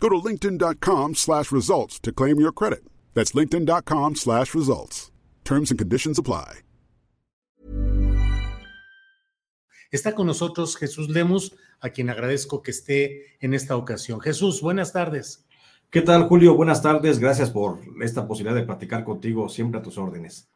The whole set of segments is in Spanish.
Go to linkedin.com slash results to claim your credit. That's linkedin.com slash results. Terms and conditions apply. Está con nosotros Jesús Lemus, a quien agradezco que esté en esta ocasión. Jesús, buenas tardes. ¿Qué tal, Julio? Buenas tardes. Gracias por esta posibilidad de platicar contigo, siempre a tus órdenes.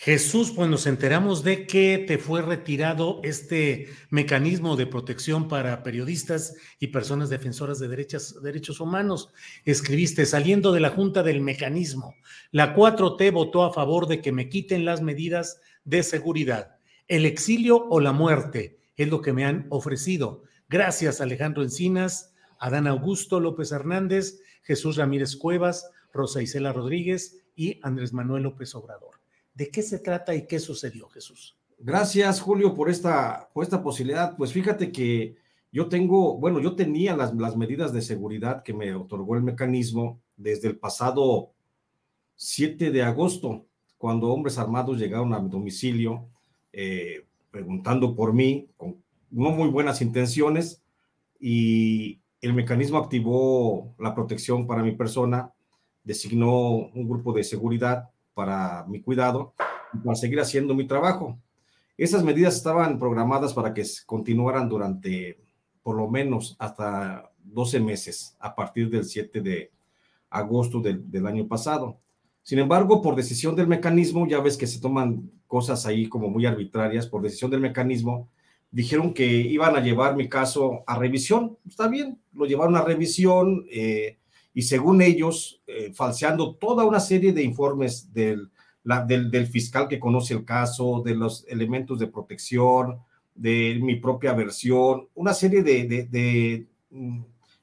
Jesús, pues nos enteramos de que te fue retirado este mecanismo de protección para periodistas y personas defensoras de derechos, humanos. Escribiste, saliendo de la Junta del Mecanismo, la 4T votó a favor de que me quiten las medidas de seguridad. El exilio o la muerte es lo que me han ofrecido. Gracias, Alejandro Encinas, Adán Augusto López Hernández, Jesús Ramírez Cuevas, Rosa Isela Rodríguez y Andrés Manuel López Obrador. ¿De qué se trata y qué sucedió, Jesús? Gracias, Julio, por esta, por esta posibilidad. Pues fíjate que yo tengo, bueno, yo tenía las, las medidas de seguridad que me otorgó el mecanismo desde el pasado 7 de agosto, cuando hombres armados llegaron a mi domicilio eh, preguntando por mí, con no muy buenas intenciones, y el mecanismo activó la protección para mi persona, designó un grupo de seguridad para mi cuidado y para seguir haciendo mi trabajo. Esas medidas estaban programadas para que continuaran durante por lo menos hasta 12 meses a partir del 7 de agosto del, año pasado. Sin embargo, por decisión del mecanismo, ya ves que se toman cosas ahí como muy arbitrarias, por decisión del mecanismo, dijeron que iban a llevar mi caso a revisión. Está bien, lo llevaron a revisión. Eh, y según ellos, eh, falseando toda una serie de informes del, del, fiscal que conoce el caso, de los elementos de protección, de mi propia versión, una serie de, mm,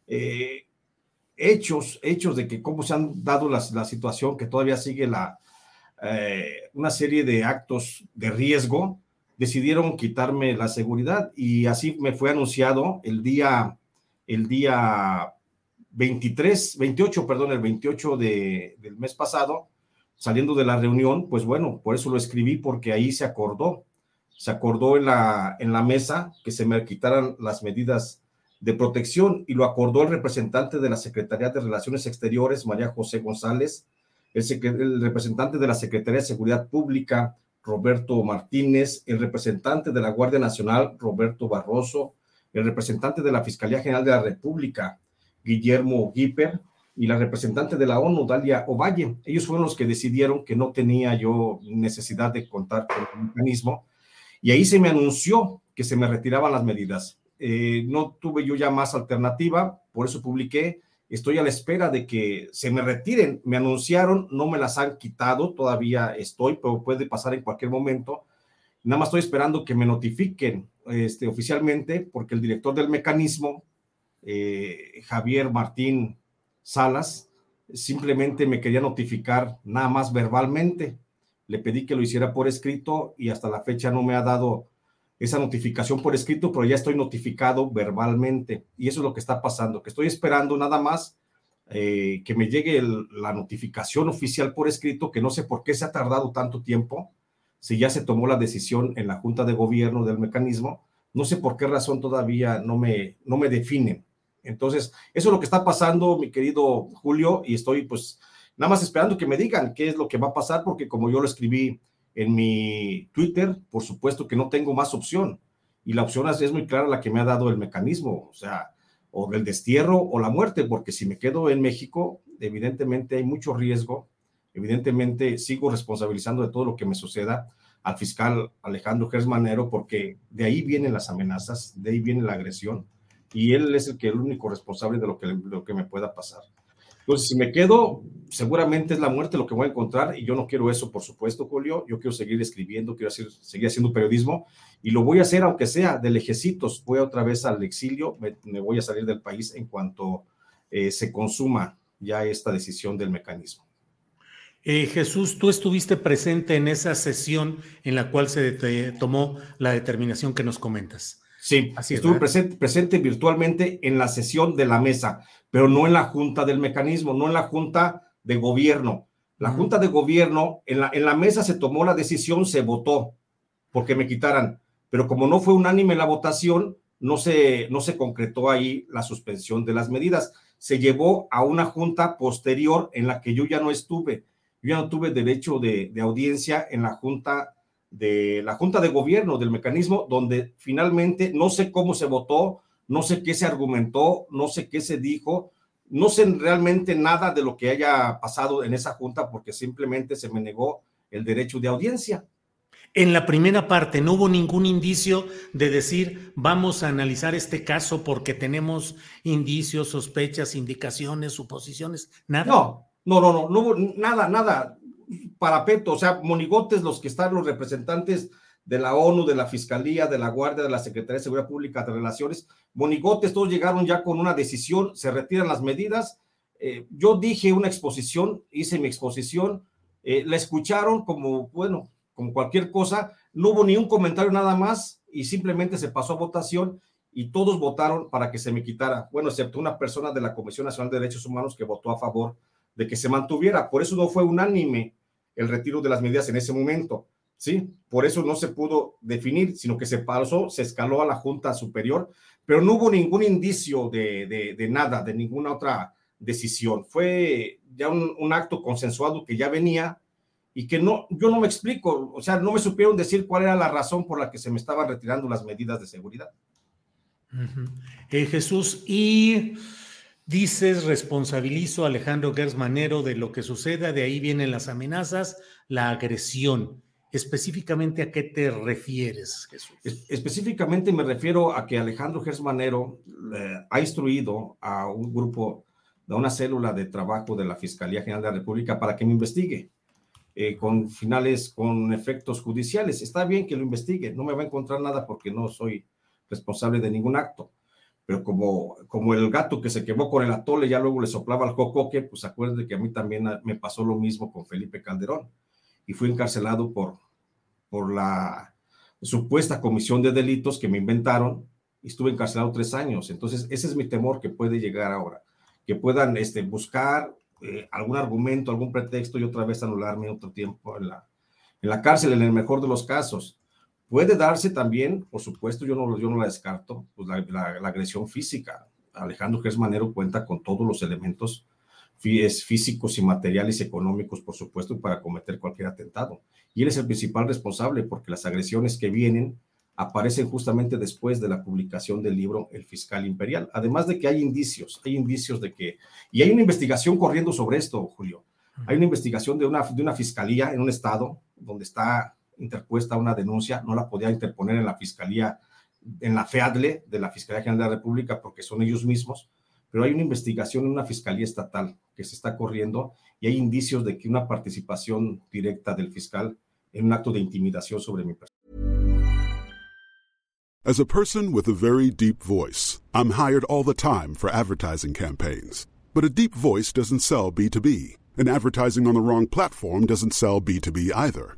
eh, hechos, hechos de que cómo se han dado la, la situación, que todavía sigue la, eh, una serie de actos de riesgo, decidieron quitarme la seguridad y así me fue anunciado el día, el día 23, 28, perdón, el 28 de, del mes pasado, saliendo de la reunión, pues bueno, por eso lo escribí, porque ahí se acordó, se acordó en la, en la mesa que se me quitaran las medidas de protección y lo acordó el representante de la Secretaría de Relaciones Exteriores, María José González, el, el representante de la Secretaría de Seguridad Pública, Roberto Martínez, el representante de la Guardia Nacional, Roberto Barroso, el representante de la Fiscalía General de la República, Guillermo Gipper, y la representante de la ONU, Dalia Ovalle. Ellos fueron los que decidieron que no tenía yo necesidad de contar con el mecanismo y ahí se me anunció que se me retiraban las medidas. Eh, no tuve yo ya más alternativa, por eso publiqué. Estoy a la espera de que se me retiren. Me anunciaron, no me las han quitado, todavía estoy, pero puede pasar en cualquier momento. Nada más estoy esperando que me notifiquen este, oficialmente, porque el director del mecanismo, eh, Javier Martín Salas, simplemente me quería notificar nada más verbalmente. Le pedí que lo hiciera por escrito y hasta la fecha no me ha dado esa notificación por escrito, pero ya estoy notificado verbalmente. Y eso es lo que está pasando, que estoy esperando nada más eh, que me llegue la notificación oficial por escrito, que no sé por qué se ha tardado tanto tiempo, si ya se tomó la decisión en la Junta de Gobierno del mecanismo, no sé por qué razón todavía no me, no me definen. Entonces, eso es lo que está pasando, mi querido Julio, y estoy pues nada más esperando que me digan qué es lo que va a pasar, porque como yo lo escribí en mi Twitter, por supuesto que no tengo más opción. Y la opción es muy clara la que me ha dado el mecanismo, o sea, o el destierro o la muerte, porque si me quedo en México, evidentemente hay mucho riesgo, evidentemente sigo responsabilizando de todo lo que me suceda al fiscal Alejandro Gersmanero, porque de ahí vienen las amenazas, de ahí viene la agresión, y él es el que el único responsable de lo que, lo que me pueda pasar. Entonces, si me quedo, seguramente es la muerte lo que voy a encontrar y yo no quiero eso, por supuesto, Julio. Yo quiero seguir escribiendo, quiero seguir haciendo periodismo y lo voy a hacer aunque sea de lejecitos. Voy otra vez al exilio, me, voy a salir del país en cuanto eh, se consuma ya esta decisión del mecanismo. Eh, Jesús, tú estuviste presente en esa sesión en la cual se tomó la determinación que nos comentas. Sí, Así estuve presente, presente virtualmente en la sesión de la mesa pero no en la junta del mecanismo, no en la junta de gobierno. La junta de gobierno, en la, en la mesa se tomó la decisión, se votó porque me quitaran, pero como no fue unánime la votación, no se, no se concretó ahí la suspensión de las medidas. Se llevó a una junta posterior en la que yo ya no estuve. Yo ya no tuve derecho de, de audiencia en la junta de la junta de gobierno del mecanismo, donde finalmente no sé cómo se votó, no sé qué se argumentó, no sé qué se dijo, no sé realmente nada de lo que haya pasado en esa junta porque simplemente se me negó el derecho de audiencia. En la primera parte no hubo ningún indicio de decir vamos a analizar este caso porque tenemos indicios, sospechas, indicaciones, suposiciones, nada. No, no, no, no, no hubo nada, nada. Parapeto, o sea, monigotes los que están los representantes de la ONU, de la Fiscalía, de la Guardia, de la Secretaría de Seguridad Pública, de Relaciones. Monigotes, todos llegaron ya con una decisión, se retiran las medidas. Eh, yo dije una exposición, hice mi exposición, eh, la escucharon como, bueno, como cualquier cosa, no hubo ni un comentario nada más y simplemente se pasó a votación y todos votaron para que se me quitara, bueno, excepto una persona de la Comisión Nacional de Derechos Humanos que votó a favor de que se mantuviera. Por eso no fue unánime el retiro de las medidas en ese momento. ¿sí? Por eso no se pudo definir, sino que se pasó, se escaló a la Junta Superior, pero no hubo ningún indicio de, de, nada, de ninguna otra decisión. Fue ya un, acto consensuado que ya venía y que no, yo no me explico, o sea, no me supieron decir cuál era la razón por la que se me estaban retirando las medidas de seguridad. Eh, Jesús, y dices, responsabilizo a Alejandro Gersmanero de lo que suceda, de ahí vienen las amenazas, la agresión. Específicamente a qué te refieres, Jesús? específicamente me refiero a que Alejandro Gersmanero ha instruido a un grupo, a una célula de trabajo de la Fiscalía General de la República para que me investigue eh, con finales, con efectos judiciales. Está bien que lo investigue, no me va a encontrar nada porque no soy responsable de ningún acto. Pero como, como el gato que se quemó con el atole, ya luego le soplaba al cocoque, pues acuérdense que a mí también me pasó lo mismo con Felipe Calderón y fui encarcelado por, por la supuesta comisión de delitos que me inventaron y estuve encarcelado tres años. Entonces, ese es mi temor que puede llegar ahora, que puedan este, buscar eh, algún argumento, algún pretexto y otra vez anularme otro tiempo en la, en la cárcel, en el mejor de los casos. Puede darse también, por supuesto, yo no, yo no la descarto, pues la, la, agresión física. Alejandro Gersmanero cuenta con todos los elementos físicos y materiales y económicos, por supuesto, para cometer cualquier atentado. Y él es el principal responsable porque las agresiones que vienen aparecen justamente después de la publicación del libro El Fiscal Imperial. Además de que hay indicios, hay indicios de que, y hay una investigación corriendo sobre esto, Julio. Hay una investigación de una, de una fiscalía en un estado donde está interpuesta una denuncia, no la podía interponer en la fiscalía, en la FEADLE de la Fiscalía General de la República porque son ellos mismos, pero hay una investigación en una fiscalía estatal que se está corriendo y hay indicios de que una participación directa del fiscal en un acto de intimidación sobre mi persona. As a person with a very deep voice, I'm hired all the time for advertising campaigns. But a deep voice doesn't sell B2B, and advertising on the wrong platform doesn't sell B2B either.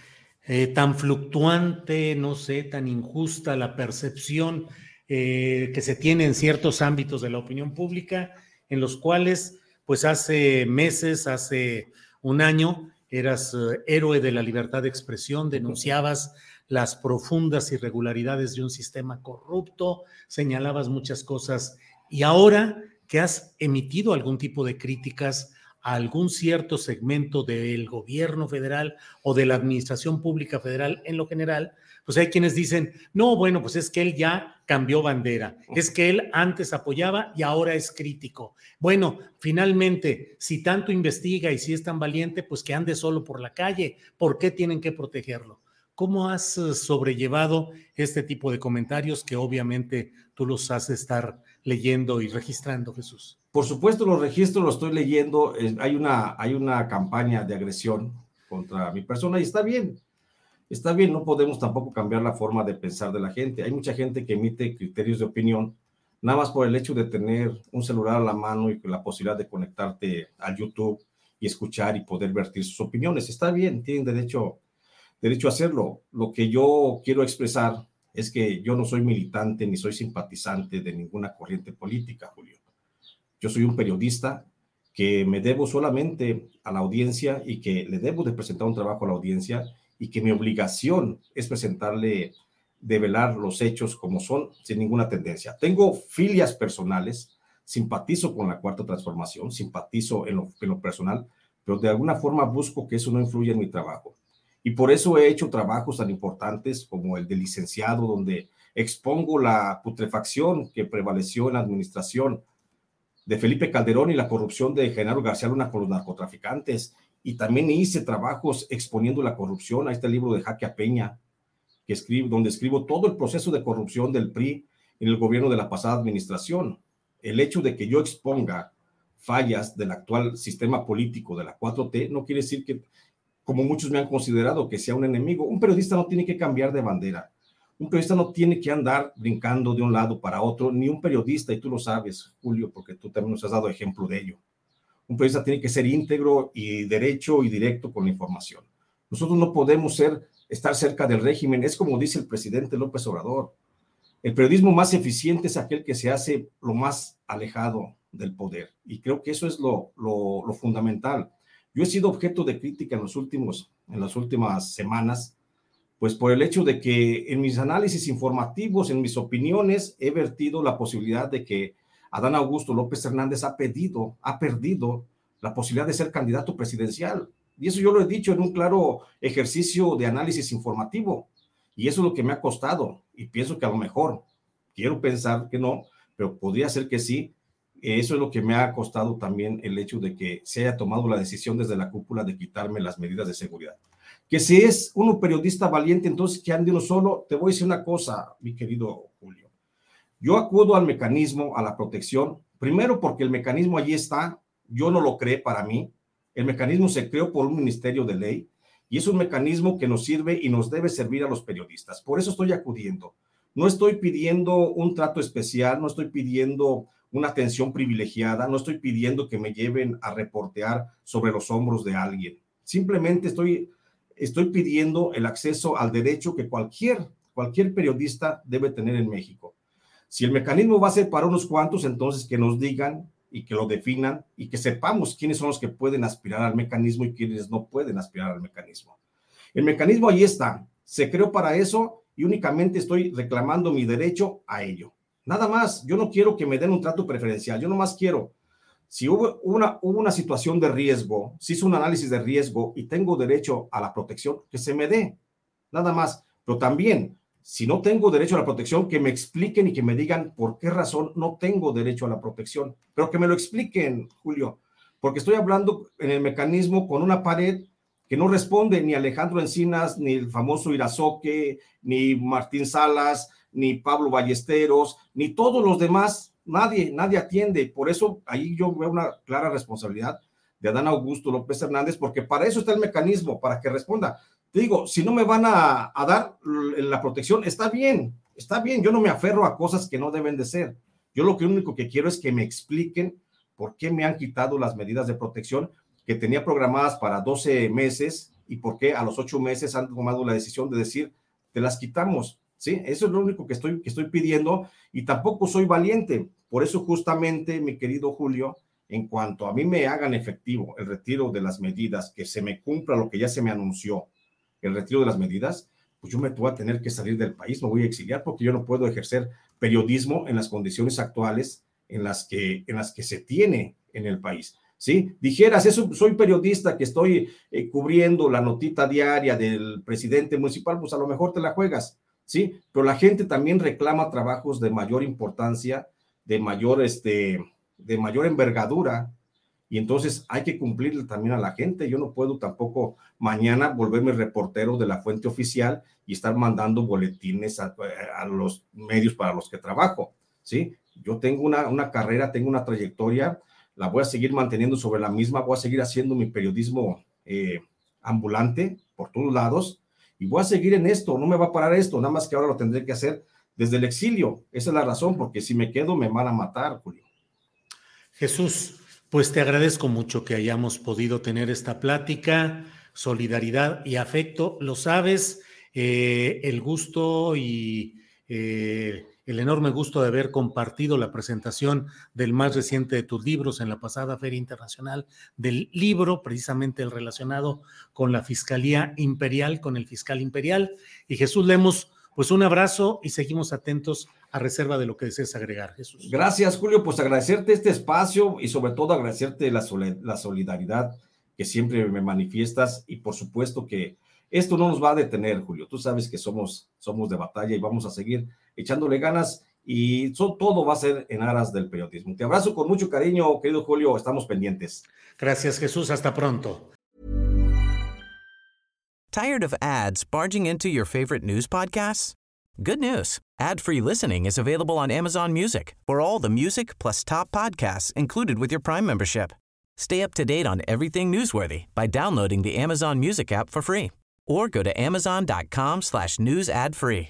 eh, tan fluctuante, no sé, tan injusta la percepción eh, que se tiene en ciertos ámbitos de la opinión pública, en los cuales, pues hace meses, hace un año, eras eh, héroe de la libertad de expresión, denunciabas las profundas irregularidades de un sistema corrupto, señalabas muchas cosas y ahora que has emitido algún tipo de críticas a algún cierto segmento del gobierno federal o de la administración pública federal en lo general, pues hay quienes dicen, no, bueno, pues es que él ya cambió bandera, es que él antes apoyaba y ahora es crítico. Bueno, finalmente, si tanto investiga y si es tan valiente, pues que ande solo por la calle, ¿por qué tienen que protegerlo? ¿Cómo has eh, sobrellevado este tipo de comentarios que obviamente tú los has de estar leyendo y registrando, Jesús? Por supuesto, los registros los estoy leyendo. Hay una, hay una campaña de agresión contra mi persona y está bien. Está bien, no podemos tampoco cambiar la forma de pensar de la gente. Hay mucha gente que emite criterios de opinión nada más por el hecho de tener un celular a la mano y la posibilidad de conectarte a YouTube y escuchar y poder vertir sus opiniones. Está bien, tienen derecho, derecho a hacerlo. Lo que yo quiero expresar es que yo no soy militante ni soy simpatizante de ninguna corriente política, Julio. Yo soy un periodista que me debo solamente a la audiencia y que le debo de presentar un trabajo a la audiencia y que mi obligación es presentarle, develar los hechos como son, sin ninguna tendencia. Tengo filias personales, simpatizo con la cuarta transformación, simpatizo en lo, personal, pero de alguna forma busco que eso no influya en mi trabajo. Y por eso he hecho trabajos tan importantes como el de licenciado, donde expongo la putrefacción que prevaleció en la administración de Felipe Calderón y la corrupción de Genaro García Luna con los narcotraficantes. Y también hice trabajos exponiendo la corrupción. a este libro de Jaque a Peña, que escribo, donde escribo todo el proceso de corrupción del PRI en el gobierno de la pasada administración. El hecho de que yo exponga fallas del actual sistema político de la 4T no quiere decir que, como muchos me han considerado, que sea un enemigo. Un periodista no tiene que cambiar de bandera. Un periodista no tiene que andar brincando de un lado para otro, ni un periodista, y tú lo sabes, Julio, porque tú también nos has dado ejemplo de ello. Un periodista tiene que ser íntegro y derecho y directo con la información. Nosotros no podemos ser, estar cerca del régimen. Es como dice el presidente López Obrador. El periodismo más eficiente es aquel que se hace lo más alejado del poder. Y creo que eso es lo, fundamental. Yo he sido objeto de crítica en, los últimos, en las últimas semanas pues por el hecho de que en mis análisis informativos, en mis opiniones, he vertido la posibilidad de que Adán Augusto López Hernández ha pedido, ha perdido la posibilidad de ser candidato presidencial. Y eso yo lo he dicho en un claro ejercicio de análisis informativo. Y eso es lo que me ha costado. Y pienso que a lo mejor, quiero pensar que no, pero podría ser que sí. Eso es lo que me ha costado también el hecho de que se haya tomado la decisión desde la cúpula de quitarme las medidas de seguridad que si es uno periodista valiente, entonces que ande uno solo, te voy a decir una cosa, mi querido Julio. Yo acudo al mecanismo, a la protección, primero porque el mecanismo allí está, yo no lo creé para mí, el mecanismo se creó por un ministerio de ley y es un mecanismo que nos sirve y nos debe servir a los periodistas. Por eso estoy acudiendo. No estoy pidiendo un trato especial, no estoy pidiendo una atención privilegiada, no estoy pidiendo que me lleven a reportear sobre los hombros de alguien. Simplemente estoy estoy pidiendo el acceso al derecho que cualquier, cualquier periodista debe tener en México. Si el mecanismo va a ser para unos cuantos, entonces que nos digan y que lo definan y que sepamos quiénes son los que pueden aspirar al mecanismo y quiénes no pueden aspirar al mecanismo. El mecanismo ahí está, se creó para eso y únicamente estoy reclamando mi derecho a ello. Nada más, yo no quiero que me den un trato preferencial, yo nomás quiero, si hubo una, hubo una situación de riesgo, si hizo un análisis de riesgo y tengo derecho a la protección, que se me dé, nada más. Pero también, si no tengo derecho a la protección, que me expliquen y que me digan por qué razón no tengo derecho a la protección, pero que me lo expliquen, Julio, porque estoy hablando en el mecanismo con una pared que no responde ni Alejandro Encinas, ni el famoso Irazoque, ni Martín Salas, ni Pablo Ballesteros, ni todos los demás, nadie, nadie atiende. Por eso ahí yo veo una clara responsabilidad de Adán Augusto López Hernández, porque para eso está el mecanismo, para que responda. Te digo, si no me van a, dar la protección, está bien, está bien, yo no me aferro a cosas que no deben de ser. Yo lo que único que quiero es que me expliquen por qué me han quitado las medidas de protección que tenía programadas para 12 meses y por qué a los 8 meses han tomado la decisión de decir, te las quitamos. ¿Sí? Eso es lo único que estoy, que estoy pidiendo y tampoco soy valiente. Por eso justamente, mi querido Julio, en cuanto a mí me hagan efectivo el retiro de las medidas, que se me cumpla lo que ya se me anunció, el retiro de las medidas, pues yo me voy a tener que salir del país, me voy a exiliar porque yo no puedo ejercer periodismo en las condiciones actuales en las que, en las que se tiene en el país. ¿Sí? Dijeras, eso, soy periodista que estoy eh, cubriendo la notita diaria del presidente municipal, pues a lo mejor te la juegas, ¿sí? Pero la gente también reclama trabajos de mayor importancia, de mayor, este, de mayor envergadura, y entonces hay que cumplirle también a la gente. Yo no puedo tampoco mañana volverme reportero de la fuente oficial y estar mandando boletines a, los medios para los que trabajo, ¿sí? Yo tengo una, una, carrera, tengo una trayectoria, la voy a seguir manteniendo sobre la misma, voy a seguir haciendo mi periodismo eh, ambulante por todos lados y voy a seguir en esto, no me va a parar esto, nada más que ahora lo tendré que hacer desde el exilio. Esa es la razón, porque si me quedo me van a matar, Julio. Jesús, pues te agradezco mucho que hayamos podido tener esta plática, solidaridad y afecto. Lo sabes, eh, el gusto y eh, el enorme gusto de haber compartido la presentación del más reciente de tus libros en la pasada Feria Internacional del Libro, precisamente el relacionado con la Fiscalía Imperial, con el fiscal imperial. Y Jesús Lemos, pues un abrazo y seguimos atentos a reserva de lo que desees agregar, Jesús. Gracias, Julio. Pues agradecerte este espacio y sobre todo agradecerte la, la solidaridad que siempre me manifiestas y por supuesto que esto no nos va a detener, Julio. Tú sabes que somos, somos de batalla y vamos a seguir echándole ganas y todo va a ser en aras del periodismo. Te abrazo con mucho cariño, querido Julio. Estamos pendientes. Gracias, Jesús. Hasta pronto. Tired of ads barging into your favorite news podcasts? Good news. Ad-free listening is available on Amazon Music for all the music plus top podcasts included with your Prime membership. Stay up to date on everything newsworthy by downloading the Amazon Music app for free or go to amazon.com slash news ad free.